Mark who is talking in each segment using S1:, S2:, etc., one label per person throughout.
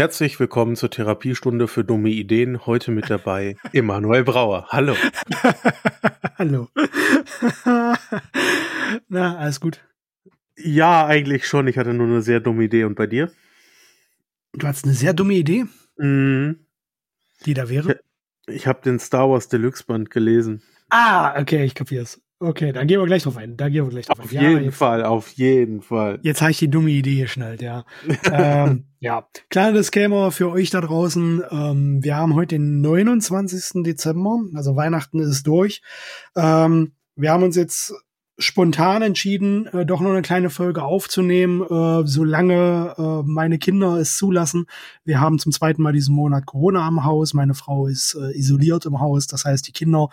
S1: Herzlich willkommen zur Therapiestunde für dumme Ideen. Heute mit dabei Emanuel Brauer. Hallo.
S2: Hallo. Na, alles gut.
S1: Ja, eigentlich schon. Ich hatte nur eine sehr dumme Idee. Und bei dir?
S2: Du hast eine sehr dumme Idee?
S1: Mhm.
S2: Die da wäre?
S1: Ich, ich habe den Star Wars Deluxe Band gelesen.
S2: Ah, okay, ich kapier's. Okay, dann gehen wir gleich drauf ein. Da gehen wir gleich drauf
S1: Auf
S2: ein.
S1: jeden
S2: jetzt,
S1: Fall, auf jeden Fall.
S2: Jetzt habe ich die dumme Idee geschnallt, ja. ähm, ja, kleiner Disclaimer für euch da draußen. Ähm, wir haben heute den 29. Dezember, also Weihnachten ist durch. Ähm, wir haben uns jetzt spontan entschieden, äh, doch noch eine kleine Folge aufzunehmen, äh, solange äh, meine Kinder es zulassen. Wir haben zum zweiten Mal diesen Monat Corona am Haus. Meine Frau ist äh, isoliert im Haus. Das heißt, die Kinder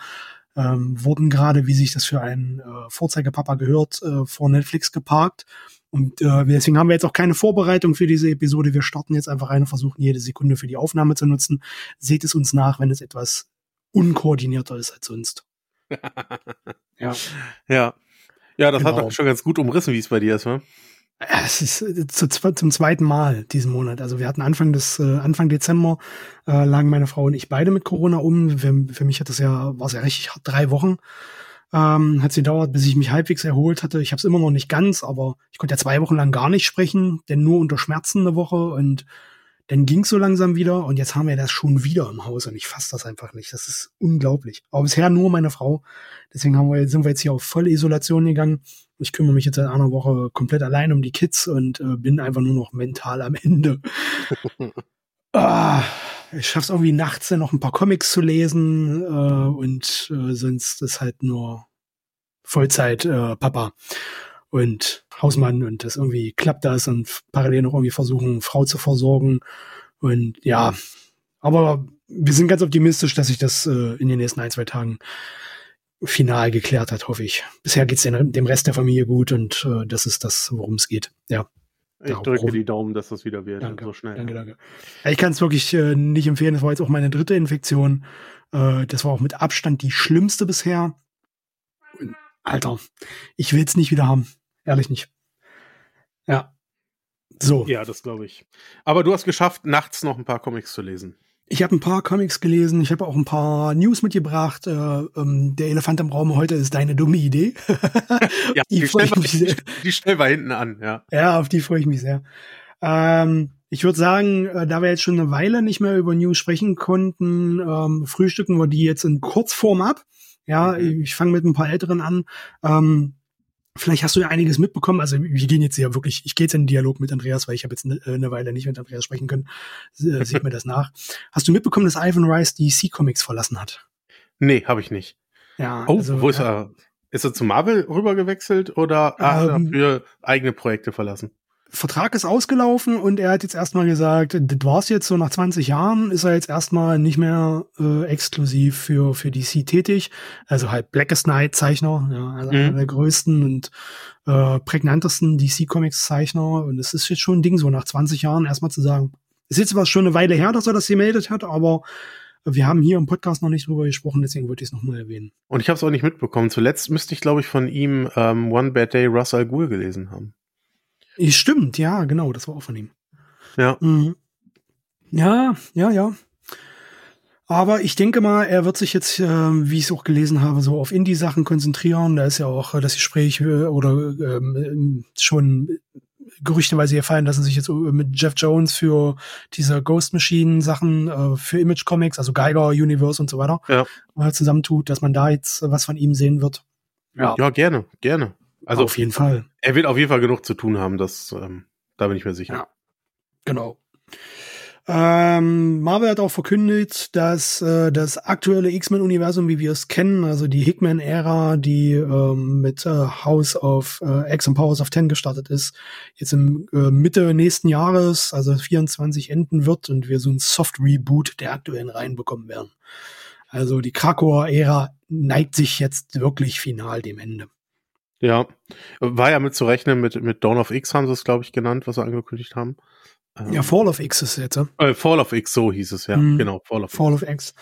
S2: ähm, wurden gerade, wie sich das für einen äh, Vorzeigepapa gehört, äh, vor Netflix geparkt. Und äh, deswegen haben wir jetzt auch keine Vorbereitung für diese Episode. Wir starten jetzt einfach rein und versuchen jede Sekunde für die Aufnahme zu nutzen. Seht es uns nach, wenn es etwas unkoordinierter ist als sonst.
S1: ja. Ja. Ja, das
S2: Genau.
S1: hat doch schon ganz gut umrissen, wie es bei dir ist, ne?
S2: Ja, Es ist äh, zu, zum zweiten Mal diesen Monat. Also wir hatten Anfang des äh, Anfang Dezember äh, lagen meine Frau und ich beide mit Corona um. Für, für mich hat das ja war es ja richtig hart, drei Wochen. Ähm, hat sie dauert, bis ich mich halbwegs erholt hatte. Ich habe es immer noch nicht ganz, aber ich konnte ja zwei Wochen lang gar nicht sprechen, denn nur unter Schmerzen eine Woche und dann ging so langsam wieder und jetzt haben wir das schon wieder im Haus und ich fasse das einfach nicht. Das ist unglaublich. Aber bisher nur meine Frau. Deswegen haben wir, sind wir jetzt hier auf volle Isolation gegangen. Ich kümmere mich jetzt seit einer Woche komplett allein um die Kids und äh, bin einfach nur noch mental am Ende. ah, ich schaff's irgendwie nachts dann noch ein paar Comics zu lesen äh, und äh, sonst ist halt nur Vollzeit äh, Papa und Hausmann und das irgendwie klappt das und parallel noch irgendwie versuchen, Frau zu versorgen. Und ja, aber wir sind ganz optimistisch, dass sich das äh, in den nächsten ein, zwei Tagen final geklärt hat, hoffe ich. Bisher geht's den, dem Rest der Familie gut und äh, das ist das, worum es geht. Ja,
S1: Ich
S2: Ja,
S1: drücke die Daumen, dass das wieder wird.
S2: danke.
S1: So schnell.
S2: Danke, danke. Ja, ich kann es wirklich äh, nicht empfehlen. Das war jetzt auch meine dritte Infektion. Äh, das war auch mit Abstand die schlimmste bisher. Alter, ich will's nicht wieder haben. Ehrlich nicht. Ja. So.
S1: Ja, das glaube ich. Aber du hast geschafft, nachts noch ein paar Comics zu lesen.
S2: Ich habe ein paar Comics gelesen, ich habe auch ein paar News mitgebracht. Äh, ähm, der Elefant im Raum heute ist deine dumme Idee.
S1: Ja,
S2: Die
S1: die, stellen wir, die stellen wir hinten an, ja.
S2: ja, auf die freue ich mich sehr. Ähm, ich würde sagen, äh, da wir jetzt schon eine Weile nicht mehr über News sprechen konnten, ähm, frühstücken wir die jetzt in Kurzform ab. Ja,
S1: Mhm.
S2: ich fange mit ein paar älteren an. Ähm, vielleicht hast du ja einiges mitbekommen. Also wir gehen jetzt ja wirklich, ich gehe jetzt in den Dialog mit Andreas, weil ich habe jetzt eine, eine Weile nicht mit Andreas sprechen können. Äh, Seht mir das nach. Hast du mitbekommen, dass Ivan Rice die DC Comics verlassen hat?
S1: Nee, habe ich nicht.
S2: Ja,
S1: Oh,
S2: also,
S1: wo ist
S2: äh,
S1: er? Ist er zu Marvel rübergewechselt oder hat er
S2: Ähm,
S1: für eigene Projekte verlassen?
S2: Vertrag ist ausgelaufen und er hat jetzt erstmal gesagt, das war's jetzt so nach 20 Jahren, ist er jetzt erstmal nicht mehr äh, exklusiv für, für DC tätig. Also halt Blackest Night Zeichner, ja, also
S1: Mhm.
S2: einer der größten und äh, prägnantesten DC Comics Zeichner. Und es ist jetzt schon ein Ding, so nach 20 Jahren erstmal zu sagen. Ist jetzt zwar schon eine Weile her, dass er das gemeldet hat, aber wir haben hier im Podcast noch nicht drüber gesprochen, deswegen wollte ich es nochmal erwähnen.
S1: Und ich habe es auch nicht mitbekommen. Zuletzt müsste ich, glaube ich, von ihm ähm, One Bad Day Russ Al Ghul gelesen haben.
S2: Stimmt, ja, genau, das war auch von ihm.
S1: Ja.
S2: Mhm. Ja, ja, ja. Aber ich denke mal, er wird sich jetzt, äh, wie ich es auch gelesen habe, so auf Indie-Sachen konzentrieren. Da ist ja auch äh, das Gespräch äh, oder ähm, schon gerüchteweise gefallen, dass er sich jetzt äh, mit Jeff Jones für diese Ghost Machine Sachen äh, für Image Comics, also Geiger Universe und so weiter,
S1: Ja.
S2: äh, zusammentut, dass man da jetzt was von ihm sehen wird.
S1: Ja, gerne, gerne. Also
S2: auf jeden Fall.
S1: er wird auf jeden Fall genug zu tun haben, das, ähm, da bin ich mir sicher.
S2: Ja. Genau. Ähm, Marvel hat auch verkündet, dass äh, das aktuelle X-Men-Universum, wie wir es kennen, also die Hickman-Ära, die ähm, mit äh, House of äh, X und Powers of Ten gestartet ist, jetzt im äh, Mitte nächsten Jahres, also 24 enden wird und wir so ein Soft-Reboot der aktuellen Reihen bekommen werden. Also die Krakauer Ära neigt sich jetzt wirklich final dem Ende.
S1: Ja, war ja mit zu rechnen, mit, mit Dawn of X haben sie es, glaube ich, genannt, was sie angekündigt haben. Ähm,
S2: Ja, Fall of X ist jetzt, äh?
S1: äh, Fall of X, so hieß es, ja,
S2: Mhm.
S1: genau, Fall of
S2: Fall of X.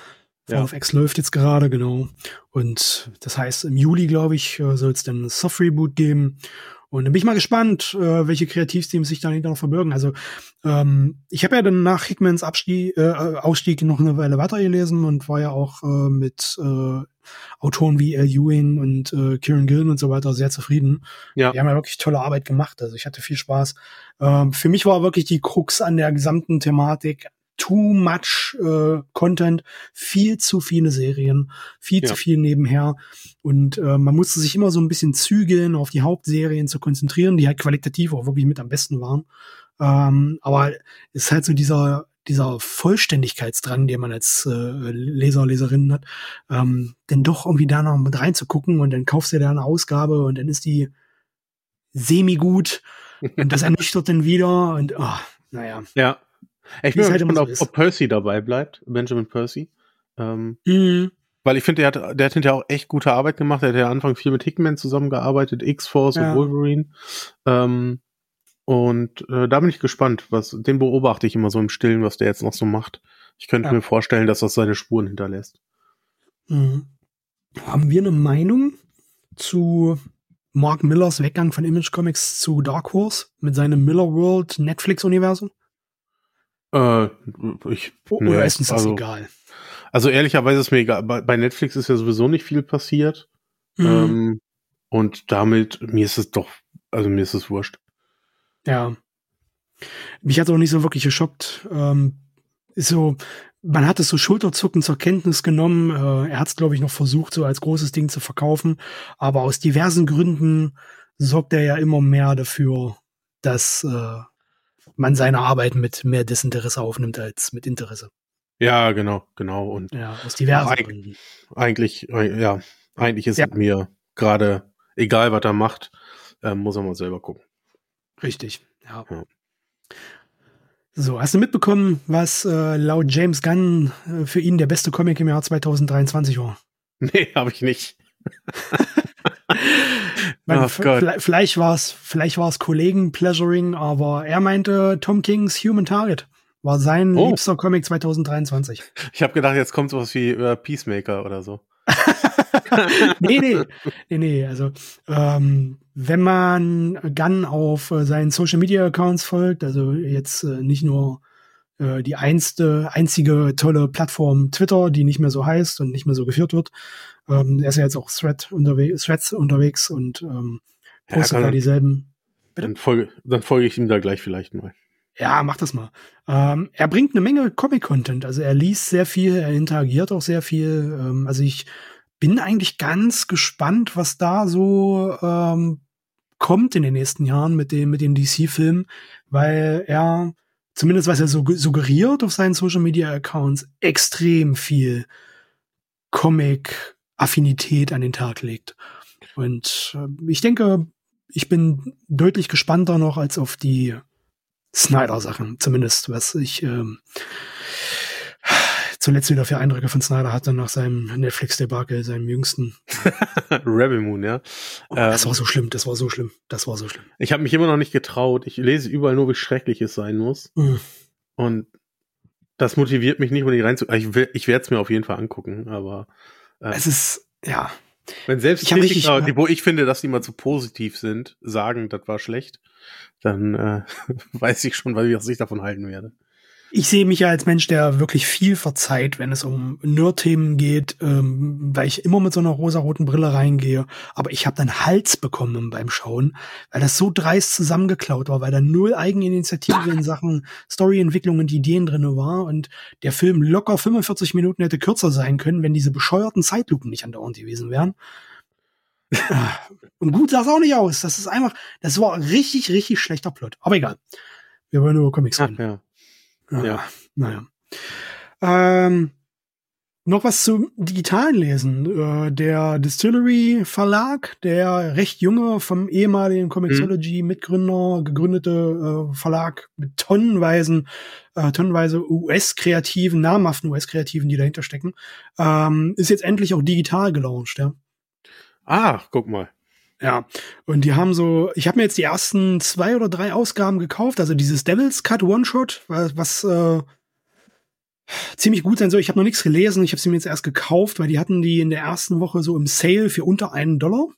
S2: Fall
S1: Ja.
S2: of X läuft jetzt gerade, genau. Und das heißt, im Juli, glaube ich, soll es dann Soft Reboot geben. Und dann bin ich mal gespannt, äh, welche Kreativteams sich dahinter noch verbirgen. Also ähm, ich habe ja dann nach Hickmans Abstieg, äh, Ausstieg noch eine Weile weitergelesen und war ja auch äh, mit äh, Autoren wie L. Ewing und äh, Kieran Gillen und so weiter sehr zufrieden. Ja. Die haben ja wirklich tolle Arbeit gemacht. Also ich hatte viel Spaß. Ähm, für mich war wirklich die Krux an der gesamten Thematik too much äh, Content, viel zu viele Serien, viel ja. zu viel nebenher. Und äh, man musste sich immer so ein bisschen zügeln, auf die Hauptserien zu konzentrieren, die halt qualitativ auch wirklich mit am besten waren. Ähm, aber es ist halt so dieser, dieser Vollständigkeitsdrang, den man als äh, Leser, Leserin hat, ähm, denn doch irgendwie da noch mit reinzugucken und dann kaufst du dir da eine Ausgabe und dann ist die semi-gut und das ernüchtert dann wieder und oh, naja.
S1: Ja, ich bin halt gespannt, ob, ob Percy dabei bleibt, Benjamin Percy. Ähm,
S2: mhm.
S1: Weil ich finde, der hat, der hat hinterher auch echt gute Arbeit gemacht. Er hat ja Anfang viel mit Hickman zusammengearbeitet, X-Force ja. und Wolverine. Ähm, und äh, da bin ich gespannt, was, den beobachte ich immer so im Stillen, was der jetzt noch so macht. Ich könnte ja. mir vorstellen, dass das seine Spuren hinterlässt.
S2: Mhm. Haben wir eine Meinung zu Mark Millers Weggang von Image Comics zu Dark Horse mit seinem Miller World Netflix-Universum?
S1: Äh, ich,
S2: oh, Oder ist uns das also, egal?
S1: Also ehrlicherweise ist mir egal. Bei, bei, Netflix ist ja sowieso nicht viel passiert. Mhm. Ähm, und damit, mir ist es doch, also mir ist es wurscht.
S2: Ja. Mich hat auch nicht so wirklich geschockt. Ähm, so, man hat es so schulterzuckend zur Kenntnis genommen. Äh, er hat es, glaube ich, noch versucht, so als großes Ding zu verkaufen. Aber aus diversen Gründen sorgt er ja immer mehr dafür, dass äh, man seine Arbeit mit mehr Desinteresse aufnimmt als mit Interesse.
S1: Ja, genau, genau. Und
S2: ja, aus diversen
S1: Gründen. Eigentlich, äh, ja, eigentlich ist ja. mir gerade egal, was er macht, äh, muss er mal selber gucken.
S2: Richtig, ja. ja. So, hast du mitbekommen, was äh, laut James Gunn äh, für ihn der beste Comic im Jahr 2023 war?
S1: Nee, habe ich nicht.
S2: meine, oh vielleicht war es vielleicht war es Kollegen Pleasuring, aber er meinte Tom Kings Human Target war sein oh. liebster Comic 2023.
S1: Ich habe gedacht, jetzt kommt sowas wie äh, Peacemaker oder so.
S2: nee, nee, nee, nee. Also ähm, wenn man Gunn auf äh, seinen Social Media Accounts folgt, also jetzt äh, nicht nur äh, die einste, einzige tolle Plattform Twitter, die nicht mehr so heißt und nicht mehr so geführt wird. Ähm, er ist ja jetzt auch Thread unterwe Threads unterwegs und ähm, postet ja, da dieselben.
S1: Dann folge, dann folge ich ihm da gleich vielleicht mal.
S2: Ja, mach das mal. Ähm, er bringt eine Menge Comic-Content. Also er liest sehr viel, er interagiert auch sehr viel. Ähm, also ich bin eigentlich ganz gespannt, was da so ähm, kommt in den nächsten Jahren mit dem mit den DC-Filmen, weil er zumindest was er so suggeriert auf seinen Social Media Accounts, extrem viel Comic-Affinität an den Tag legt. Und äh, ich denke, ich bin deutlich gespannter noch als auf die Snyder-Sachen, zumindest was ich ähm, zuletzt wieder für Eindrücke von Snyder hatte nach seinem Netflix-Debakel, seinem jüngsten.
S1: Rebel Moon, ja.
S2: Oh, das ähm, war so schlimm, das war so schlimm, das war so schlimm.
S1: Ich habe mich immer noch nicht getraut. Ich lese überall nur, wie schrecklich es sein muss. Mhm. Und das motiviert mich nicht, unbedingt reinzu. Ich, ich werde es mir auf jeden Fall angucken, aber.
S2: Äh, es ist, ja.
S1: Wenn selbst ich Kritiker, richtig, wo ich finde, dass die mal zu positiv sind, sagen, das war schlecht, dann äh, weiß ich schon, was ich davon halten werde
S2: ich sehe mich ja als Mensch, der wirklich viel verzeiht, wenn es um Nerd-Themen geht, ähm, weil ich immer mit so einer rosaroten Brille reingehe. Aber ich habe dann Hals bekommen beim Schauen, weil das so dreist zusammengeklaut war, weil da null Eigeninitiative in Sachen Storyentwicklung und Ideen drinne war und der Film locker 45 Minuten hätte kürzer sein können, wenn diese bescheuerten Zeitlupen nicht andauernd gewesen wären. und gut sah es auch nicht aus. Das ist einfach, das war richtig, richtig schlechter Plot. Aber egal. Wir wollen über Comics reden.
S1: Ja. Ja. ja.
S2: Naja. Ähm, noch was zum digitalen Lesen. Äh, der Distillery Verlag, der recht junge, vom ehemaligen Comixology mhm. Mitgründer gegründete äh, Verlag mit tonnenweisen, äh, tonnenweise US-Kreativen, namhaften US-Kreativen, die dahinter stecken, ähm, ist jetzt endlich auch digital gelauncht, ja.
S1: Ah, guck mal.
S2: Ja, und die haben so, ich habe mir jetzt die ersten zwei oder drei Ausgaben gekauft, also dieses Devil's Cut One-Shot, was, was äh, ziemlich gut sein soll. Ich habe noch nichts gelesen, ich habe sie mir jetzt erst gekauft, weil die hatten die in der ersten Woche so im Sale für unter einen Dollar.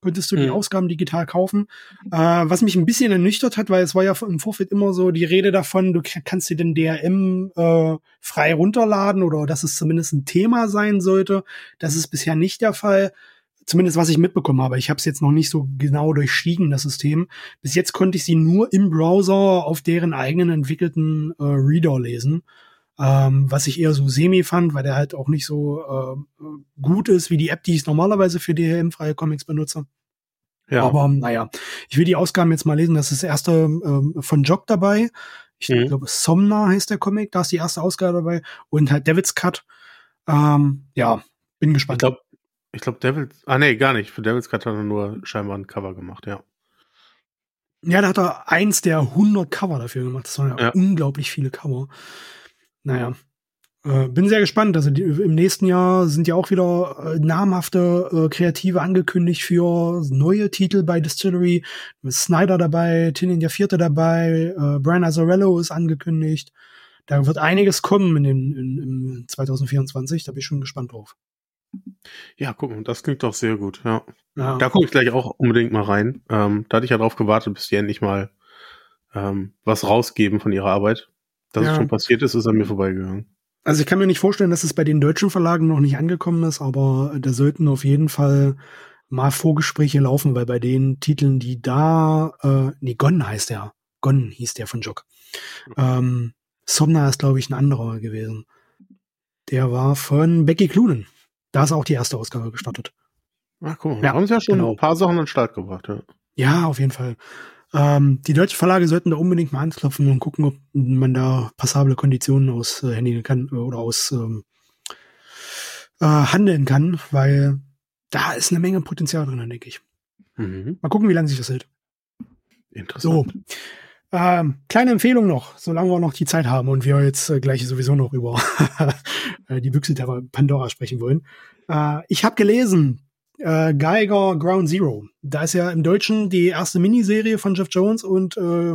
S2: konntest du die mhm. Ausgaben digital kaufen. Äh, was mich ein bisschen ernüchtert hat, weil es war ja im Vorfeld immer so die Rede davon, du kannst dir den DRM äh, frei runterladen oder dass es zumindest ein Thema sein sollte. Das ist bisher nicht der Fall. Zumindest was ich mitbekommen habe. Ich habe es jetzt noch nicht so genau durchstiegen, das System. Bis jetzt konnte ich sie nur im Browser auf deren eigenen entwickelten äh, Reader lesen ähm, was ich eher so semi fand, weil der halt auch nicht so äh, gut ist wie die App, die ich normalerweise für DRM-freie Comics benutze. Ja. Aber naja, ich will die Ausgaben jetzt mal lesen. Das ist das erste ähm, von Jock dabei. Ich mhm. glaube, Somna heißt der Comic. Da ist die erste Ausgabe dabei. Und halt Devil's Cut. Ähm, ja, bin gespannt.
S1: Ich glaube, ich glaube, Devil's. Ah, nee, gar nicht. Für Devil's Cut hat er nur scheinbar ein Cover gemacht, ja.
S2: Ja, da hat er eins der 100 Cover dafür gemacht. Das waren ja, ja. unglaublich viele Cover. Naja. Äh, bin sehr gespannt. Also die, im nächsten Jahr sind ja auch wieder äh, namhafte äh, Kreative angekündigt für neue Titel bei Distillery. Snyder dabei, Tinin der Vierte dabei, äh, Brian Azzarello ist angekündigt. Da wird einiges kommen in den, in, in 2024. Da bin ich schon gespannt drauf.
S1: Ja, guck mal, das klingt doch sehr gut. Ja. ja. Da gucke ich gleich auch unbedingt mal rein. Ähm, da hatte ich ja drauf gewartet, bis die endlich mal ähm, was rausgeben von ihrer Arbeit. Dass ja. es schon passiert ist, ist an mir vorbeigegangen.
S2: Also ich kann mir nicht vorstellen, dass es bei den deutschen Verlagen noch nicht angekommen ist, aber da sollten auf jeden Fall mal Vorgespräche laufen, weil bei den Titeln, die da, äh, nee, Gon heißt der. Gon hieß der von Jock. Mhm. Ähm, Somna ist, glaube ich, ein anderer gewesen. Der war von Becky Clunen. Da ist auch die erste Ausgabe gestartet.
S1: Ach, guck mal, wir haben uns ja schon genau. ein paar Sachen an den Start gebracht, ja.
S2: Ja, auf jeden Fall. Ähm, die deutschen Verlage sollten da unbedingt mal anklopfen und gucken, ob man da passable Konditionen aushändigen äh, kann äh, oder aus ähm, äh, handeln kann, weil da ist eine Menge Potenzial drin, denke ich. Mhm. Mal gucken, wie lange sich das hält.
S1: Interessant.
S2: So. Ähm, kleine Empfehlung noch, solange wir noch die Zeit haben und wir jetzt äh, gleich sowieso noch über äh, die Büchse der Pandora sprechen wollen. Äh, ich habe gelesen, äh, Geiger Ground Zero. Da ist ja im Deutschen die erste Miniserie von Jeff Jones und äh,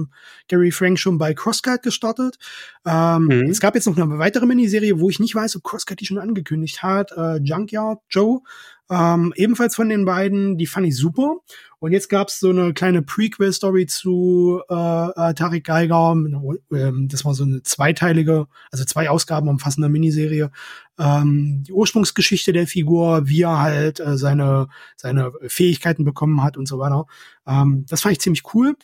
S2: Gary Frank schon bei Crosscut gestartet. Ähm, mhm. Es gab jetzt noch eine weitere Miniserie, wo ich nicht weiß, ob Crosscut die schon angekündigt hat. Äh, Junkyard Joe. Ähm, ebenfalls von den beiden, die fand ich super. Und jetzt gab's so eine kleine Prequel-Story zu äh, äh, Tarek Geiger. Ähm, das war so eine zweiteilige, also zwei Ausgaben umfassende Miniserie. Ähm, die Ursprungsgeschichte der Figur, wie er halt äh, seine, seine Fähigkeiten bekommen hat und so weiter. Ähm, das fand ich ziemlich cool.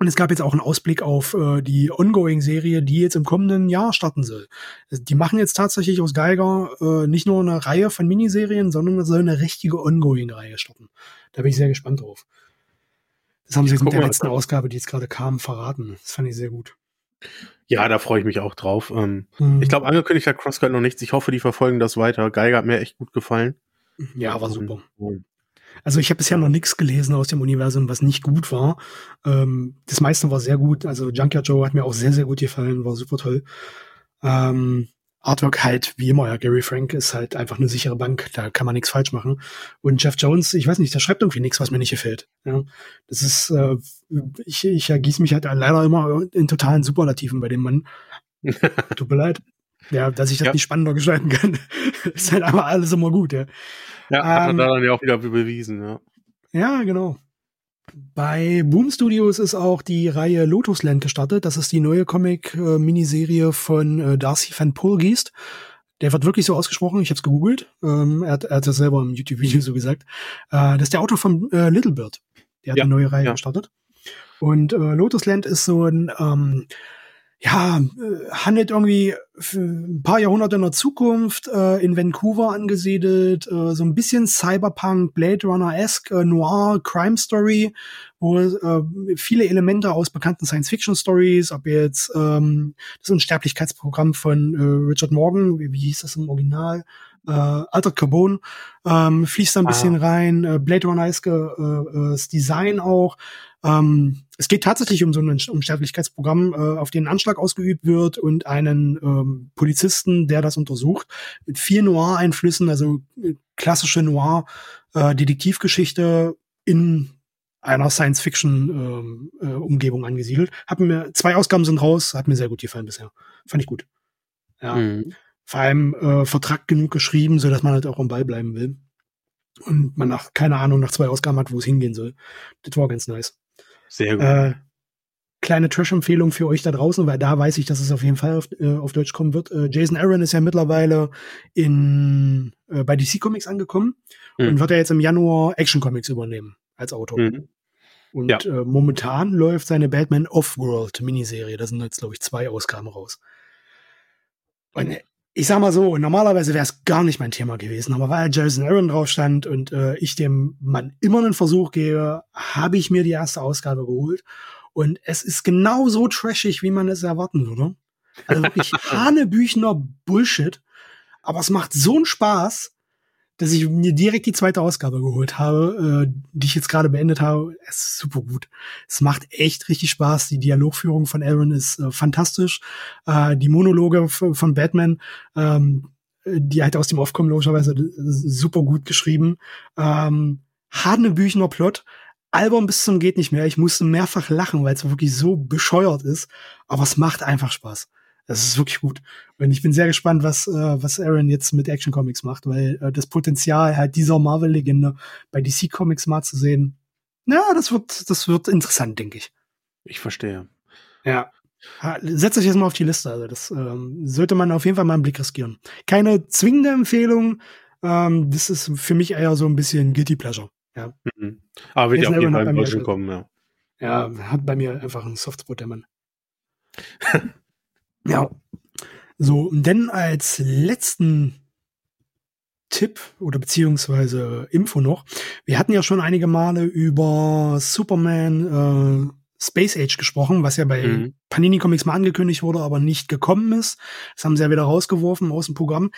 S2: Und es gab jetzt auch einen Ausblick auf äh, die Ongoing-Serie, die jetzt im kommenden Jahr starten soll. Die machen jetzt tatsächlich aus Geiger äh, nicht nur eine Reihe von Miniserien, sondern es soll eine richtige Ongoing-Reihe starten. Da bin ich sehr gespannt drauf. Das haben sie jetzt mit der letzten Ausgabe, die jetzt gerade kam, verraten. Das fand ich sehr gut.
S1: Ja, da freue ich mich auch drauf. Ähm, hm. Ich glaube, angekündigt hat CrossCut noch nichts. Ich hoffe, die verfolgen das weiter. Geiger hat mir echt gut gefallen.
S2: Ja, war super. Und, also ich habe bisher noch nichts gelesen aus dem Universum, was nicht gut war. Ähm, das meiste war sehr gut. Also Junkyard Joe hat mir auch sehr, sehr gut gefallen, war super toll. Ähm, Artwork halt, wie immer, ja, Gary Frank ist halt einfach eine sichere Bank, da kann man nichts falsch machen. Und Jeff Jones, ich weiß nicht, der schreibt irgendwie nichts, was mir nicht gefällt. Ja, das ist, äh, ich, ich ergieße mich halt leider immer in totalen Superlativen bei dem Mann. Tut mir leid. Ja, dass ich das ja. nicht spannender gestalten kann. ist halt einfach alles immer gut, ja.
S1: Ja, hat ähm, er dann ja auch wieder bewiesen, ja.
S2: Ja, genau. Bei Boom Studios ist auch die Reihe Lotus Land gestartet. Das ist die neue Comic-Miniserie von äh, Darcy Van Polgeest. Der wird wirklich so ausgesprochen. Ich habe es gegoogelt. Ähm, er, hat, er hat das selber im YouTube-Video so gesagt. Äh, das ist der Autor von äh, Little Bird. Der hat ja, eine neue Reihe ja. gestartet. Und äh, Lotus Land ist so ein ähm, ja, äh, handelt irgendwie ein paar Jahrhunderte in der Zukunft, äh, in Vancouver angesiedelt, äh, so ein bisschen Cyberpunk, Blade Runner-esque, äh, Noir, Crime Story, wo äh, viele Elemente aus bekannten Science-Fiction-Stories, ob jetzt ähm, das Unsterblichkeitsprogramm von äh, Richard Morgan, wie, wie hieß das im Original, äh, Altered Carbon, ähm, fließt da ein ah. bisschen rein, äh, Blade Runner-esque äh, äh, Design auch, ähm, es geht tatsächlich um so ein Unsterblichkeitsprogramm, äh, auf den Anschlag ausgeübt wird und einen ähm, Polizisten, der das untersucht, mit vier Noir-Einflüssen, also äh, klassische Noir-Detektivgeschichte äh, in einer Science-Fiction-Umgebung ähm, äh, angesiedelt. Hab mir zwei Ausgaben sind raus, hat mir sehr gut gefallen bisher. Fand ich gut. Ja. Mhm. Vor allem äh, Vertrag genug geschrieben, so dass man halt auch am Ball bleiben will. und man nach, keine Ahnung, nach zwei Ausgaben hat, wo es hingehen soll. Das war ganz nice.
S1: Sehr gut. Äh,
S2: kleine Trash-Empfehlung für euch da draußen, weil da weiß ich, dass es auf jeden Fall auf, äh, auf Deutsch kommen wird. Äh, Jason Aaron ist ja mittlerweile in, äh, bei DC Comics angekommen mhm. und wird er jetzt im Januar Action Comics übernehmen als Autor. Mhm. Und ja. äh, momentan läuft seine Batman Off-World Miniserie. Da sind jetzt, glaube ich, zwei Ausgaben raus. Und ich sag mal so, normalerweise wäre es gar nicht mein Thema gewesen, aber weil Jason Aaron drauf stand und äh, ich dem Mann immer einen Versuch gebe, habe ich mir die erste Ausgabe geholt. Und es ist genau so trashig, wie man es erwarten würde. Also wirklich Hanebüchner Bullshit. Aber es macht so einen Spaß dass ich mir direkt die zweite Ausgabe geholt habe, äh, die ich jetzt gerade beendet habe. Ist super gut. Es macht echt richtig Spaß. Die Dialogführung von Aaron ist äh, fantastisch. Äh, die Monologe von Batman, ähm, die halt aus dem Off logischerweise super gut geschrieben. Ähm, Hanebüchner Plot. Album bis zum geht nicht mehr. Ich musste mehrfach lachen, weil es wirklich so bescheuert ist. Aber es macht einfach Spaß. Das ist wirklich gut. Und ich bin sehr gespannt, was, äh, was Aaron jetzt mit Action Comics macht, weil äh, das Potenzial halt dieser Marvel-Legende bei DC Comics mal zu sehen, ja, das wird, das wird interessant, denke ich.
S1: Ich verstehe.
S2: Ja. Setzt euch jetzt mal auf die Liste. Also das ähm, sollte man auf jeden Fall mal einen Blick riskieren. Keine zwingende Empfehlung. Ähm, das ist für mich eher so ein bisschen Guilty Pleasure. Ja.
S1: Mhm. Aber wird ja auch jeden Fall kommen, ja.
S2: Ja, hat bei mir einfach einen Softspot, der Mann. Ja. So, denn als letzten Tipp oder beziehungsweise Info noch. Wir hatten ja schon einige Male über Superman äh, Space Age gesprochen, was ja bei mhm. Panini Comics mal angekündigt wurde, aber nicht gekommen ist. Das haben sie ja wieder rausgeworfen aus dem Programm.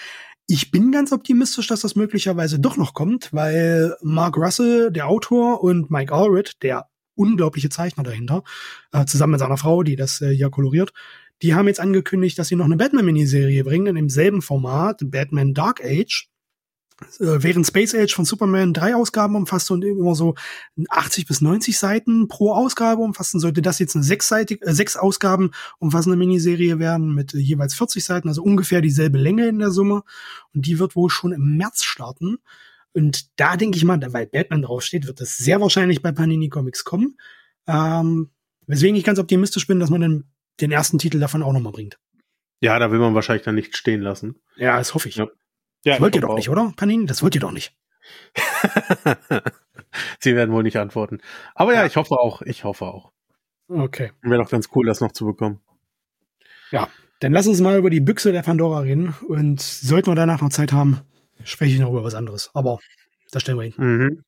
S2: Ich bin ganz optimistisch, dass das möglicherweise doch noch kommt, weil Mark Russell, der Autor, und Mike Allred, der unglaubliche Zeichner dahinter, äh, zusammen mit seiner Frau, die das äh, ja koloriert, die haben jetzt angekündigt, dass sie noch eine Batman-Miniserie bringen in demselben Format, Batman Dark Age. Äh, während Space Age von Superman drei Ausgaben umfasst und immer so 80 bis 90 Seiten pro Ausgabe umfassen, sollte das jetzt eine sechsseitig, äh, sechs Ausgaben umfassende Miniserie werden mit jeweils 40 Seiten, also ungefähr dieselbe Länge in der Summe. Und die wird wohl schon im März starten. Und da denke ich mal, weil Batman draufsteht, wird das sehr wahrscheinlich bei Panini Comics kommen. Ähm, weswegen ich ganz optimistisch bin, dass man dann den ersten Titel davon auch nochmal bringt.
S1: Ja, da will man wahrscheinlich dann nicht stehen lassen.
S2: Ja, das hoffe ich. Ja. Ja, das wollt ihr doch auch. nicht, oder, Panini? Das wollt ihr doch nicht.
S1: Sie werden wohl nicht antworten. Aber ja, ja, ich hoffe auch. Ich hoffe auch.
S2: Okay.
S1: Wäre doch ganz cool, das noch zu bekommen.
S2: Ja, dann lass uns mal über die Büchse der Pandora reden. Und sollten wir danach noch Zeit haben, spreche ich noch über was anderes. Aber das stellen wir hin.
S1: Mhm.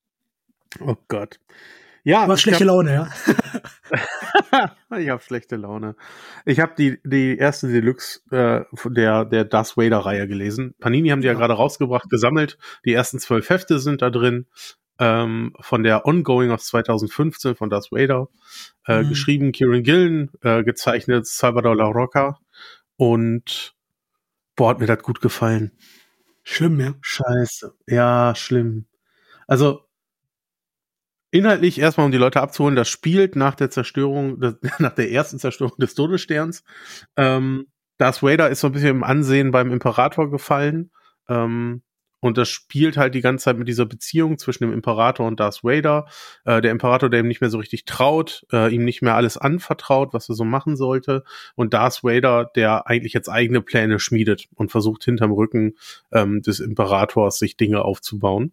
S1: Oh Gott. Ja.
S2: Du hast schlechte hab, Laune, ja.
S1: ich habe schlechte Laune. Ich habe die, die erste Deluxe äh, der, der Darth Vader-Reihe gelesen. Panini haben die ja, ja gerade rausgebracht, gesammelt. Die ersten zwölf Hefte sind da drin. Ähm, von der Ongoing aus 2015 von Darth Vader. Äh, mhm. Geschrieben Kieran Gillen, äh, gezeichnet Salvador La Roca. Und boah, hat mir das gut gefallen.
S2: Schlimm, ja.
S1: Scheiße. Ja, schlimm. Also, inhaltlich erstmal, um die Leute abzuholen, das spielt nach der Zerstörung, nach der ersten Zerstörung des Todessterns. Ähm, Darth Vader ist so ein bisschen im Ansehen beim Imperator gefallen. Ähm, und das spielt halt die ganze Zeit mit dieser Beziehung zwischen dem Imperator und Darth Vader. Äh, der Imperator, der ihm nicht mehr so richtig traut, äh, ihm nicht mehr alles anvertraut, was er so machen sollte. Und Darth Vader, der eigentlich jetzt eigene Pläne schmiedet und versucht hinterm Rücken ähm, des Imperators sich Dinge aufzubauen.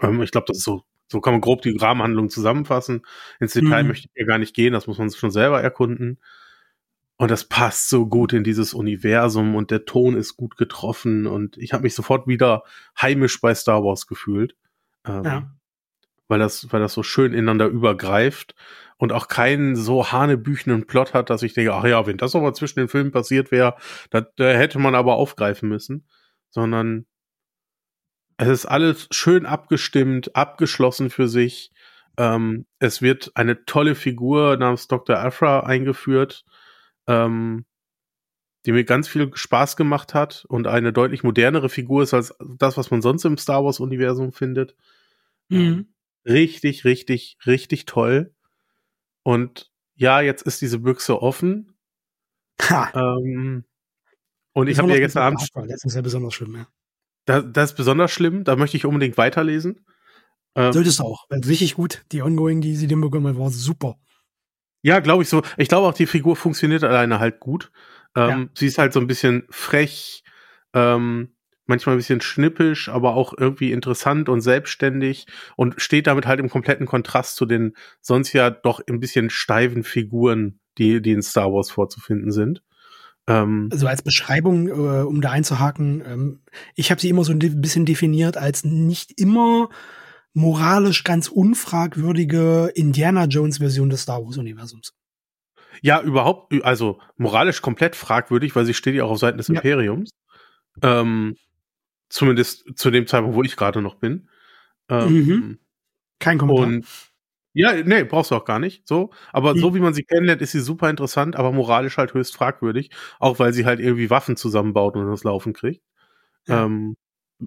S1: Ähm, ich glaube, das ist so so kann man grob die Rahmenhandlung zusammenfassen. Ins Detail mhm. möchte ich ja gar nicht gehen, das muss man schon selber erkunden. Und das passt so gut in dieses Universum und der Ton ist gut getroffen und ich habe mich sofort wieder heimisch bei Star Wars gefühlt. Ähm, ja. Weil das, weil das so schön ineinander übergreift und auch keinen so hanebüchenden Plot hat, dass ich denke, ach ja, wenn das aber zwischen den Filmen passiert wäre, da hätte man aber aufgreifen müssen. Sondern es ist alles schön abgestimmt, abgeschlossen für sich. Ähm, es wird eine tolle Figur namens Dr. Afra eingeführt, ähm, die mir ganz viel Spaß gemacht hat und eine deutlich modernere Figur ist als das, was man sonst im Star Wars-Universum findet. Mhm. Richtig, richtig, richtig toll. Und ja, jetzt ist diese Büchse offen.
S2: Ha.
S1: Ähm, und ich habe ja gestern Abend.
S2: Das ist ja besonders schlimm, ja.
S1: Da, das ist besonders schlimm, da möchte ich unbedingt weiterlesen.
S2: Ähm, Solltest du auch. Richtig gut. Die Ongoing, die sie dem bekommen war super.
S1: Ja, glaube ich so. Ich glaube auch, die Figur funktioniert alleine halt gut. Ähm, ja. Sie ist halt so ein bisschen frech, ähm, manchmal ein bisschen schnippisch, aber auch irgendwie interessant und selbstständig und steht damit halt im kompletten Kontrast zu den sonst ja doch ein bisschen steifen Figuren, die, die in Star Wars vorzufinden sind.
S2: Ähm, also als Beschreibung, äh, um da einzuhaken, ähm, ich habe sie immer so ein bisschen definiert als nicht immer moralisch ganz unfragwürdige Indiana Jones Version des Star Wars Universums.
S1: Ja, überhaupt, also moralisch komplett fragwürdig, weil sie steht ja auch auf Seiten des ja. Imperiums. Ähm, zumindest zu dem Zeitpunkt, wo ich gerade noch bin.
S2: Ähm, mhm. Kein Kommentar. Und
S1: ja, nee, brauchst du auch gar nicht. So, aber mhm. so wie man sie kennenlernt, ist sie super interessant, aber moralisch halt höchst fragwürdig, auch weil sie halt irgendwie Waffen zusammenbaut und das Laufen kriegt. Ja. Ähm,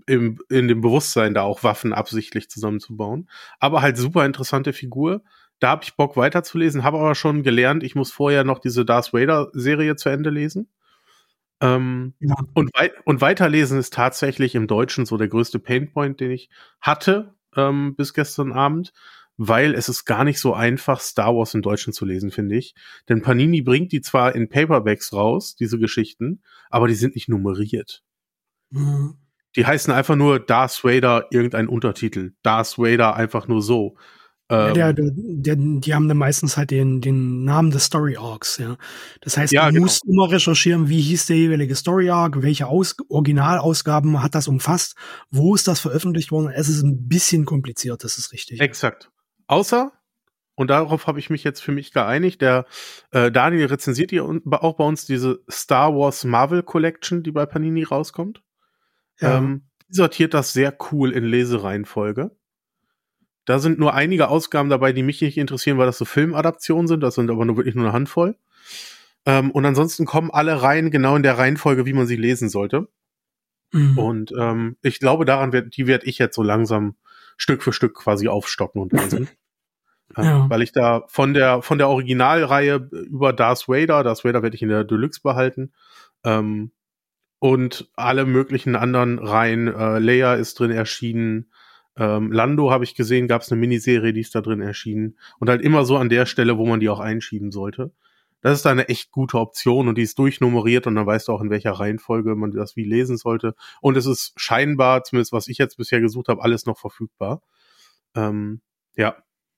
S1: im, in dem Bewusstsein, da auch Waffen absichtlich zusammenzubauen. Aber halt super interessante Figur. Da habe ich Bock weiterzulesen, habe aber schon gelernt, ich muss vorher noch diese Darth Vader-Serie zu Ende lesen. Ähm, ja. und, wei und weiterlesen ist tatsächlich im Deutschen so der größte Painpoint, den ich hatte ähm, bis gestern Abend, weil es ist gar nicht so einfach, Star Wars im Deutschen zu lesen, finde ich. Denn Panini bringt die zwar in Paperbacks raus, diese Geschichten, aber die sind nicht nummeriert. Mhm. Die heißen einfach nur Darth Vader, irgendein Untertitel. Darth Vader einfach nur so.
S2: Ja, der, ähm. der, der, die haben dann meistens halt den, den Namen des Story Arcs, ja. Das heißt, ja, du genau. musst immer recherchieren, wie hieß der jeweilige Story Arc, welche Aus Originalausgaben hat das umfasst, wo ist das veröffentlicht worden. Es ist ein bisschen kompliziert, das ist richtig.
S1: Exakt. Außer, und darauf habe ich mich jetzt für mich geeinigt, der äh, Daniel rezensiert hier auch bei uns diese Star Wars Marvel Collection, die bei Panini rauskommt. Ja. Ähm, sortiert das sehr cool in Lesereihenfolge. Da sind nur einige Ausgaben dabei, die mich nicht interessieren, weil das so Filmadaptionen sind. Das sind aber nur wirklich nur eine Handvoll. Ähm, und ansonsten kommen alle Reihen genau in der Reihenfolge, wie man sie lesen sollte. Mhm. Und ähm, ich glaube, daran wird, die werde ich jetzt so langsam Stück für Stück quasi aufstocken und lesen. ja. Weil ich da von der von der Originalreihe über Darth Vader, Darth Vader werde ich in der Deluxe behalten. Ähm, und alle möglichen anderen Reihen. Äh, Leia ist drin erschienen. Ähm, Lando habe ich gesehen, gab es eine Miniserie, die ist da drin erschienen. Und halt immer so an der Stelle, wo man die auch einschieben sollte. Das ist eine echt gute Option und die ist durchnummeriert und dann weißt du auch, in welcher Reihenfolge man das wie lesen sollte. Und es ist scheinbar, zumindest was ich jetzt bisher gesucht habe, alles noch verfügbar. Ähm, ja,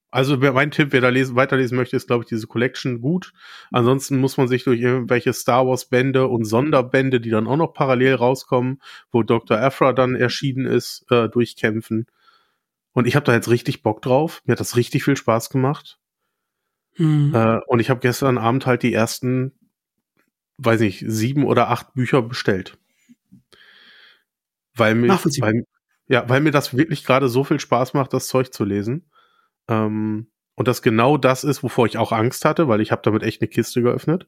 S1: also mein Tipp, wer da lesen, weiterlesen möchte, ist, glaube ich, diese Collection gut. Ansonsten muss man sich durch irgendwelche Star Wars Bände und Sonderbände, die dann auch noch parallel rauskommen, wo Dr. Afra dann erschienen ist, äh, durchkämpfen. Und ich habe da jetzt richtig Bock drauf. Mir hat das richtig viel Spaß gemacht. Mhm. Äh, und ich habe gestern Abend halt die ersten, weiß nicht, sieben oder acht Bücher bestellt. Weil mir, weil, ja, weil mir das wirklich gerade so viel Spaß macht, das Zeug zu lesen. Ähm, und das genau das ist, wovor ich auch Angst hatte, weil ich habe damit echt eine Kiste geöffnet.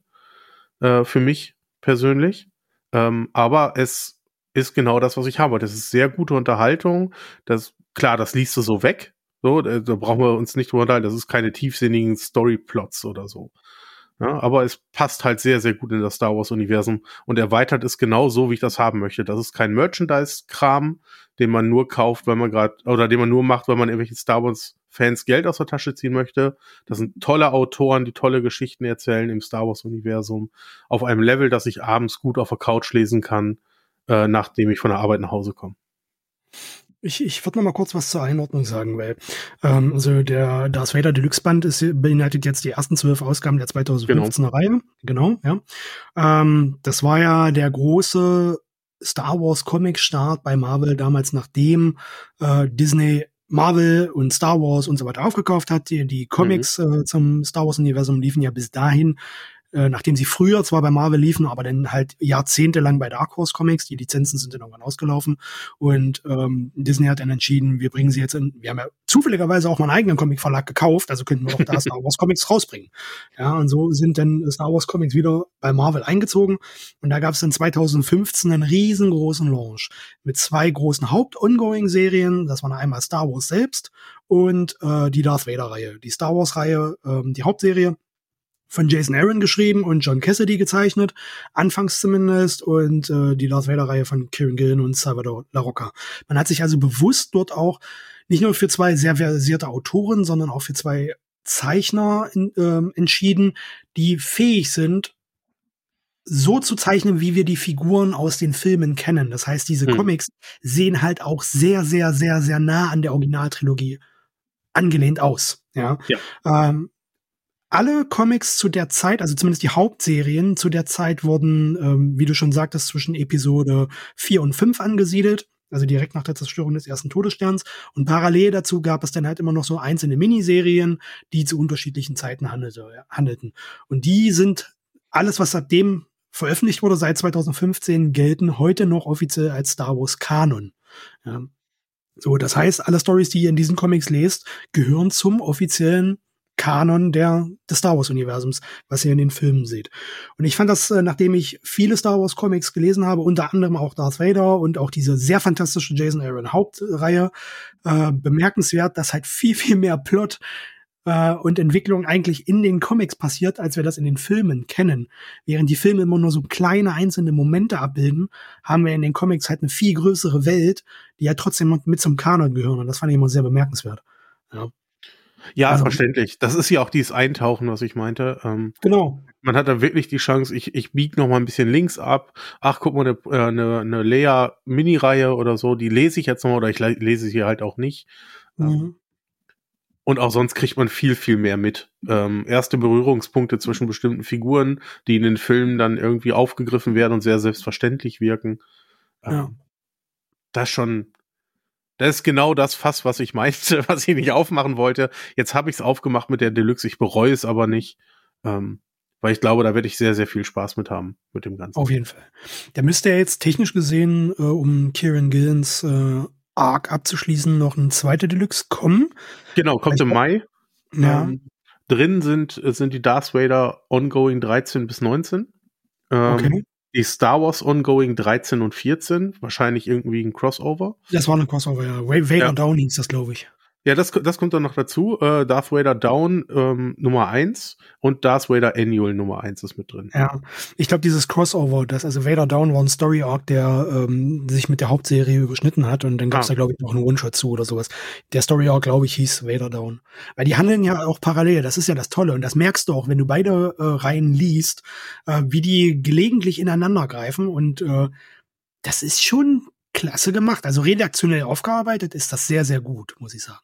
S1: Äh, für mich persönlich. Ähm, aber es ist genau das, was ich habe. Das ist sehr gute Unterhaltung. Das, klar, das liest du so weg. So, da, da brauchen wir uns nicht drüber unterhalten. Das ist keine tiefsinnigen Storyplots oder so. Ja, aber es passt halt sehr, sehr gut in das Star Wars-Universum und erweitert es genau so, wie ich das haben möchte. Das ist kein Merchandise-Kram, den man nur kauft, weil man gerade, oder den man nur macht, weil man irgendwelche Star Wars-Fans Geld aus der Tasche ziehen möchte. Das sind tolle Autoren, die tolle Geschichten erzählen im Star Wars-Universum auf einem Level, dass ich abends gut auf der Couch lesen kann, äh, nachdem ich von der Arbeit nach Hause komme.
S2: Ich, ich würde noch mal kurz was zur Einordnung sagen, weil ähm, also der Darth Vader Deluxe Band ist, beinhaltet jetzt die ersten zwölf Ausgaben der 2015er genau. Reihe. Genau, ja. Ähm, das war ja der große Star Wars Comic Start bei Marvel damals, nachdem äh, Disney Marvel und Star Wars und so weiter aufgekauft hat. Die, die Comics mhm. äh, zum Star Wars Universum liefen ja bis dahin äh, nachdem sie früher zwar bei Marvel liefen, aber dann halt jahrzehntelang bei Dark Horse Comics. Die Lizenzen sind dann irgendwann ausgelaufen und ähm, Disney hat dann entschieden, wir bringen sie jetzt in, wir haben ja zufälligerweise auch mal einen eigenen Comic-Verlag gekauft, also könnten wir auch da Star Wars Comics rausbringen. Ja, und so sind dann Star Wars Comics wieder bei Marvel eingezogen und da gab es dann 2015 einen riesengroßen Launch mit zwei großen Haupt-Ongoing-Serien. Das waren einmal Star Wars selbst und äh, die Darth Vader-Reihe. Die Star Wars-Reihe, ähm, die Hauptserie von Jason Aaron geschrieben und John Cassidy gezeichnet, anfangs zumindest, und äh, die Darth Vader-Reihe von Kieran Gillen und Salvador La Rocca. Man hat sich also bewusst dort auch nicht nur für zwei sehr versierte Autoren, sondern auch für zwei Zeichner in, ähm, entschieden, die fähig sind, so zu zeichnen, wie wir die Figuren aus den Filmen kennen. Das heißt, diese hm. Comics sehen halt auch sehr, sehr, sehr, sehr nah an der Originaltrilogie angelehnt aus. Ja. ja. Ähm, alle Comics zu der Zeit, also zumindest die Hauptserien zu der Zeit wurden, ähm, wie du schon sagtest, zwischen Episode 4 und 5 angesiedelt. Also direkt nach der Zerstörung des ersten Todessterns. Und parallel dazu gab es dann halt immer noch so einzelne Miniserien, die zu unterschiedlichen Zeiten handelte, handelten. Und die sind alles, was seitdem veröffentlicht wurde, seit 2015, gelten heute noch offiziell als Star Wars Kanon. Ja. So, das heißt, alle Stories, die ihr in diesen Comics lest, gehören zum offiziellen Kanon der, des Star Wars Universums, was ihr in den Filmen seht. Und ich fand das, äh, nachdem ich viele Star Wars Comics gelesen habe, unter anderem auch Darth Vader und auch diese sehr fantastische Jason Aaron Hauptreihe, äh, bemerkenswert, dass halt viel, viel mehr Plot äh, und Entwicklung eigentlich in den Comics passiert, als wir das in den Filmen kennen. Während die Filme immer nur so kleine einzelne Momente abbilden, haben wir in den Comics halt eine viel größere Welt, die ja trotzdem mit zum Kanon gehören. Und das fand ich immer sehr bemerkenswert. Ja.
S1: Ja, also, verständlich. Das ist ja auch dieses Eintauchen, was ich meinte. Ähm,
S2: genau.
S1: Man hat da wirklich die Chance, ich, ich biege noch mal ein bisschen links ab. Ach, guck mal, eine, äh, eine, eine Lea-Mini-Reihe oder so, die lese ich jetzt noch mal oder ich lese sie halt auch nicht. Ähm, mhm. Und auch sonst kriegt man viel, viel mehr mit. Ähm, erste Berührungspunkte zwischen bestimmten Figuren, die in den Filmen dann irgendwie aufgegriffen werden und sehr selbstverständlich wirken. Ähm, ja. Das schon, das ist genau das Fass, was ich meinte, was ich nicht aufmachen wollte. Jetzt habe ich es aufgemacht mit der Deluxe. Ich bereue es aber nicht. Ähm, weil ich glaube, da werde ich sehr, sehr viel Spaß mit haben, mit dem Ganzen.
S2: Auf jeden Fall. Der müsste ja jetzt technisch gesehen, äh, um Kieran Gillens äh, Arc abzuschließen, noch ein zweiter Deluxe kommen.
S1: Genau, kommt Vielleicht im Mai.
S2: Ja. Ähm,
S1: drin sind, sind die Darth Vader Ongoing 13 bis 19.
S2: Ähm, okay
S1: die Star Wars Ongoing 13 und 14, wahrscheinlich irgendwie ein Crossover.
S2: Das war ein Crossover, ja. Vader ja. Down hieß das, glaube ich.
S1: Ja, das, das kommt dann noch dazu. Äh, Darth Vader Down ähm, Nummer eins und Darth Vader Annual Nummer eins ist mit drin.
S2: Ja, ich glaube, dieses Crossover, das also Vader Down war ein Story Arc, der ähm, sich mit der Hauptserie überschnitten hat und dann gab es ah. da, glaube ich, noch einen One-Shot zu oder sowas. Der Story Arc, glaube ich, hieß Vader Down. Weil die handeln ja auch parallel, das ist ja das Tolle und das merkst du auch, wenn du beide äh, Reihen liest, äh, wie die gelegentlich ineinander greifen und äh, das ist schon klasse gemacht. Also redaktionell aufgearbeitet ist das sehr, sehr gut, muss ich sagen.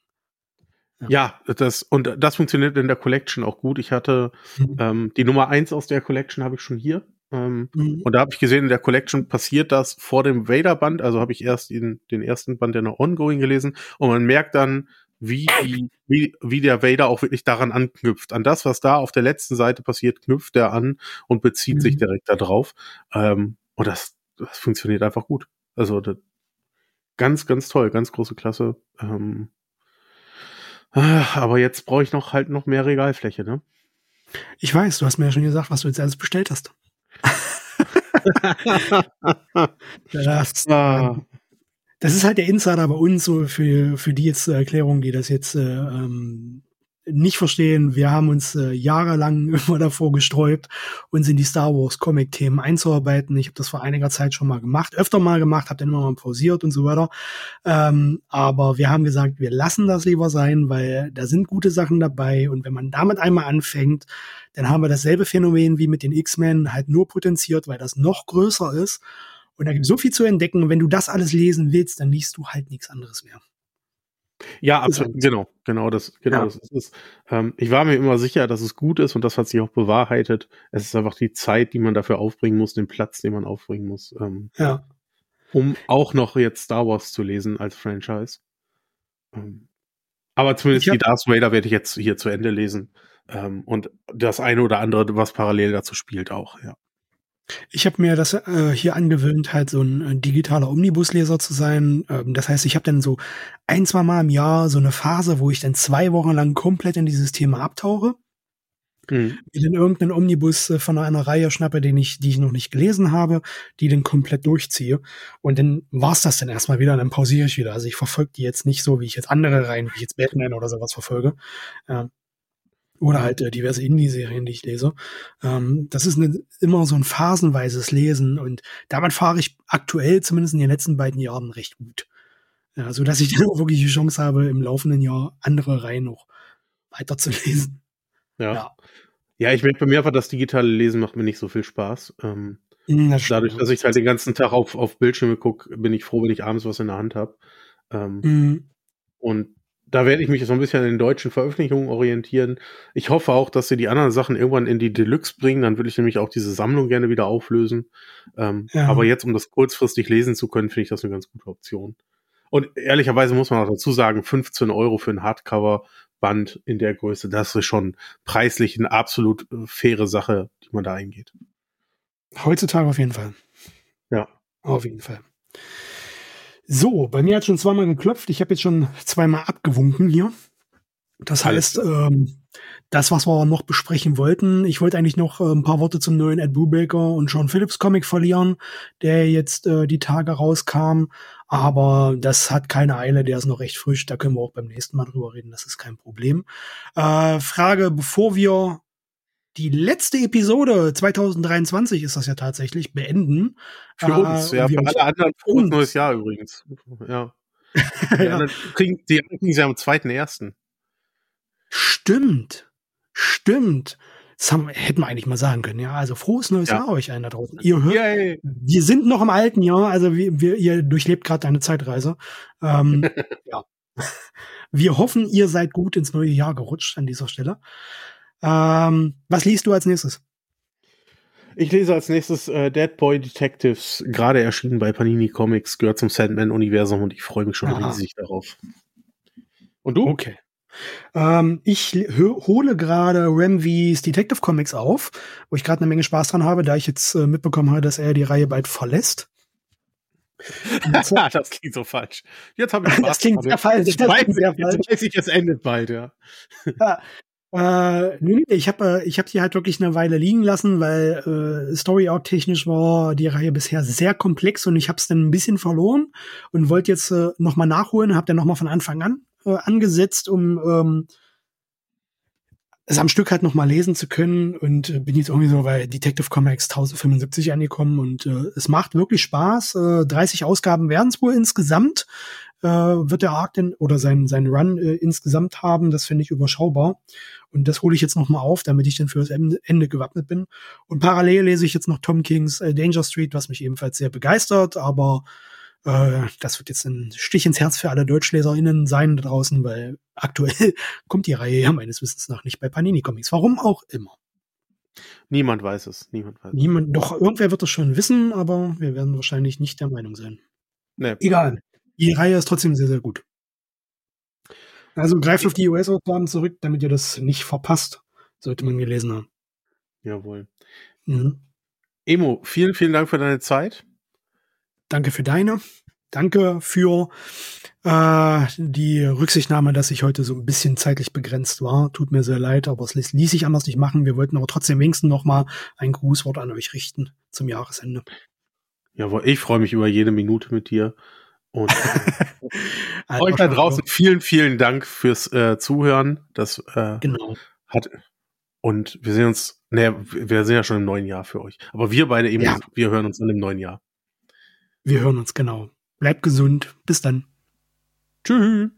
S1: Ja. das und das funktioniert in der Collection auch gut. Ich hatte mhm. ähm, die Nummer eins aus der Collection habe ich schon hier. Ähm, mhm. Und da habe ich gesehen, in der Collection passiert das vor dem Vader-Band. Also habe ich erst den, den ersten Band der noch Ongoing gelesen und man merkt dann, wie, die, wie, wie der Vader auch wirklich daran anknüpft. An das, was da auf der letzten Seite passiert, knüpft er an und bezieht mhm. sich direkt darauf. Ähm, und das, das funktioniert einfach gut. Also das, ganz, ganz toll, ganz große Klasse. Ähm, aber jetzt brauche ich noch halt noch mehr Regalfläche, ne?
S2: Ich weiß, du hast mir ja schon gesagt, was du jetzt alles bestellt hast. das, ah. das, ist halt der Insider bei uns, so für, für die jetzt zur Erklärung, die das jetzt äh, ähm, nicht verstehen. Wir haben uns äh, jahrelang immer davor gesträubt, uns in die Star Wars Comic-Themen einzuarbeiten. Ich habe das vor einiger Zeit schon mal gemacht, öfter mal gemacht, habe dann immer mal pausiert und so weiter. Ähm, aber wir haben gesagt, wir lassen das lieber sein, weil da sind gute Sachen dabei. Und wenn man damit einmal anfängt, dann haben wir dasselbe Phänomen wie mit den X-Men, halt nur potenziert, weil das noch größer ist. Und da gibt es so viel zu entdecken. Und wenn du das alles lesen willst, dann liest du halt nichts anderes mehr.
S1: Ja, absolut, genau, genau das, genau ja. das ist es. Ähm, ich war mir immer sicher, dass es gut ist und das hat sich auch bewahrheitet. Es ist einfach die Zeit, die man dafür aufbringen muss, den Platz, den man aufbringen muss. Ähm,
S2: ja.
S1: Um auch noch jetzt Star Wars zu lesen als Franchise. Ähm, aber zumindest die Darth Vader werde ich jetzt hier zu Ende lesen. Ähm, und das eine oder andere, was parallel dazu spielt, auch, ja.
S2: Ich habe mir das äh, hier angewöhnt, halt so ein äh, digitaler Omnibusleser zu sein. Ähm, das heißt, ich habe dann so ein, zwei Mal im Jahr so eine Phase, wo ich dann zwei Wochen lang komplett in dieses Thema abtauche. Mhm. Mir dann irgendeinen Omnibus äh, von einer Reihe schnappe, den ich, die ich noch nicht gelesen habe, die dann komplett durchziehe. Und dann war's das dann erstmal wieder, und dann pausiere ich wieder. Also ich verfolge die jetzt nicht so, wie ich jetzt andere Reihen, wie ich jetzt Batman oder sowas verfolge. Ja. Oder halt äh, diverse Indie-Serien, die ich lese. Ähm, das ist eine, immer so ein phasenweises Lesen und damit fahre ich aktuell, zumindest in den letzten beiden Jahren, recht gut. Ja, so dass ich dann auch wirklich die Chance habe, im laufenden Jahr andere Reihen noch weiterzulesen.
S1: Ja. ja. Ja, ich merke bei mir einfach, das digitale Lesen macht mir nicht so viel Spaß. Ähm, hm, das dadurch, dass ich halt den ganzen Tag auf, auf Bildschirme gucke, bin ich froh, wenn ich abends was in der Hand habe. Ähm, mhm. Und da werde ich mich so ein bisschen an den deutschen Veröffentlichungen orientieren. Ich hoffe auch, dass sie die anderen Sachen irgendwann in die Deluxe bringen. Dann würde ich nämlich auch diese Sammlung gerne wieder auflösen. Ähm, ja. Aber jetzt, um das kurzfristig lesen zu können, finde ich das eine ganz gute Option. Und ehrlicherweise muss man auch dazu sagen, 15 Euro für ein Hardcover-Band in der Größe, das ist schon preislich eine absolut äh, faire Sache, die man da eingeht.
S2: Heutzutage auf jeden Fall.
S1: Ja.
S2: Auf jeden Fall. So, bei mir hat schon zweimal geklopft. Ich habe jetzt schon zweimal abgewunken hier. Das heißt, ähm, das, was wir noch besprechen wollten, ich wollte eigentlich noch äh, ein paar Worte zum neuen Ed Brubaker und Sean Phillips Comic verlieren, der jetzt äh, die Tage rauskam. Aber das hat keine Eile, der ist noch recht frisch. Da können wir auch beim nächsten Mal drüber reden. Das ist kein Problem. Äh, Frage, bevor wir die letzte Episode 2023 ist das ja tatsächlich beenden.
S1: Für äh, uns, ja, für alle anderen frohes neues Jahr übrigens. Ja. Die ja. kriegen, die kriegen sie am 2.1.
S2: Stimmt. Stimmt. Das haben, hätten wir eigentlich mal sagen können, ja. Also frohes neues ja. Jahr euch einen da draußen. Ihr hört, Yay. wir sind noch im alten Jahr, also wir, wir, ihr durchlebt gerade eine Zeitreise. Ähm, ja. Wir hoffen, ihr seid gut ins neue Jahr gerutscht an dieser Stelle. Ähm, was liest du als nächstes?
S1: Ich lese als nächstes äh, Dead Boy Detectives, gerade erschienen bei Panini Comics, gehört zum Sandman-Universum und ich freue mich schon Aha. riesig darauf.
S2: Und du? Okay. Ähm, ich hole gerade Remvys Detective Comics auf, wo ich gerade eine Menge Spaß dran habe, da ich jetzt äh, mitbekommen habe, dass er die Reihe bald verlässt.
S1: das klingt so falsch. Jetzt habe ich Spaß.
S2: Das klingt sehr falsch.
S1: Jetzt, weiß, sehr falsch. jetzt weiß ich, es endet bald, ja.
S2: ja äh, nee, ich habe äh, ich hab die halt wirklich eine Weile liegen lassen, weil äh, Story Arc technisch war die Reihe bisher sehr komplex und ich habe es dann ein bisschen verloren und wollte jetzt äh, noch mal nachholen, habe dann noch mal von Anfang an äh, angesetzt, um ähm, es am Stück halt noch mal lesen zu können und äh, bin jetzt irgendwie so bei Detective Comics 1075 angekommen und äh, es macht wirklich Spaß. Äh, 30 Ausgaben werden es wohl insgesamt äh, wird der Arc denn oder sein, sein Run äh, insgesamt haben. Das finde ich überschaubar. Und das hole ich jetzt noch mal auf, damit ich dann für das Ende, Ende gewappnet bin. Und parallel lese ich jetzt noch Tom Kings äh, Danger Street, was mich ebenfalls sehr begeistert, aber äh, das wird jetzt ein Stich ins Herz für alle DeutschleserInnen sein da draußen, weil aktuell kommt die Reihe ja meines Wissens nach nicht bei Panini Comics. Warum auch immer.
S1: Niemand weiß es. Niemand weiß
S2: Niemand, doch, irgendwer wird es schon wissen, aber wir werden wahrscheinlich nicht der Meinung sein.
S1: Nee.
S2: Egal. Die Reihe ist trotzdem sehr, sehr gut. Also greift auf die US-Ausgaben zurück, damit ihr das nicht verpasst, sollte man gelesen haben.
S1: Jawohl. Mhm. Emo, vielen, vielen Dank für deine Zeit.
S2: Danke für deine. Danke für äh, die Rücksichtnahme, dass ich heute so ein bisschen zeitlich begrenzt war. Tut mir sehr leid, aber es ließ, ließ sich anders nicht machen. Wir wollten aber trotzdem wenigstens noch mal ein Grußwort an euch richten zum Jahresende.
S1: Jawohl, ich freue mich über jede Minute mit dir. Und äh, euch da draußen vielen, vielen Dank fürs äh, Zuhören. Das äh, genau. hat und wir sehen uns, ne, wir sind ja schon im neuen Jahr für euch. Aber wir beide eben, ja. wir hören uns dann im neuen Jahr.
S2: Wir hören uns genau. Bleibt gesund. Bis dann. Tschüss.